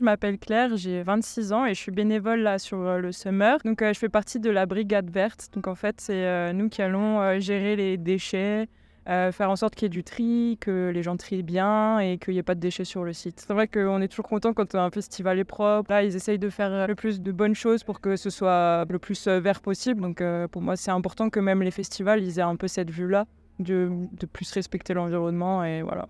Je m'appelle Claire, j'ai 26 ans et je suis bénévole là sur euh, le Summer. Donc euh, je fais partie de la brigade verte. Donc en fait, c'est euh, nous qui allons euh, gérer les déchets, euh, faire en sorte qu'il y ait du tri, que les gens trient bien et qu'il n'y ait pas de déchets sur le site. C'est vrai qu'on est toujours content quand un festival est propre. Là, ils essayent de faire euh, le plus de bonnes choses pour que ce soit le plus vert possible. Donc pour moi, c'est important que même les festivals, ils aient un peu cette vue-là de, de plus respecter l'environnement et voilà.